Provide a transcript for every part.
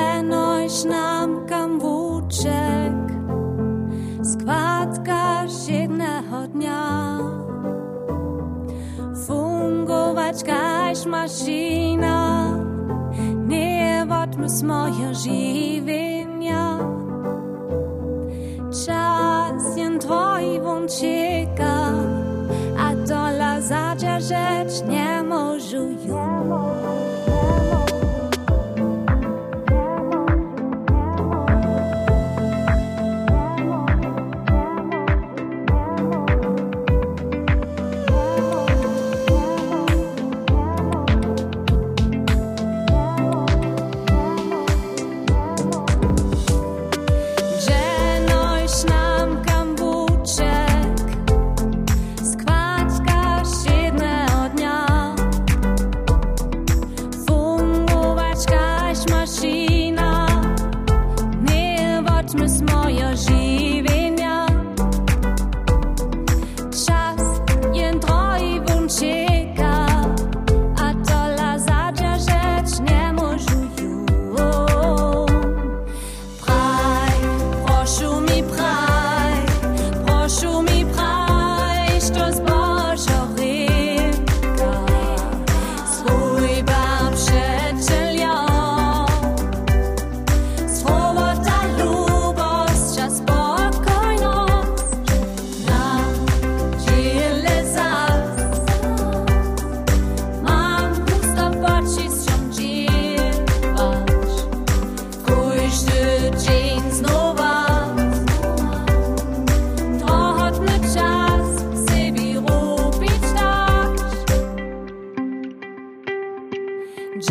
eno znam kam włóczek z kładka jednego dnia. Fungować kaś maszyna, nie wodmy z moje żywienia. Czas jen twój wączyk,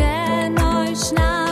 der Neuschneider.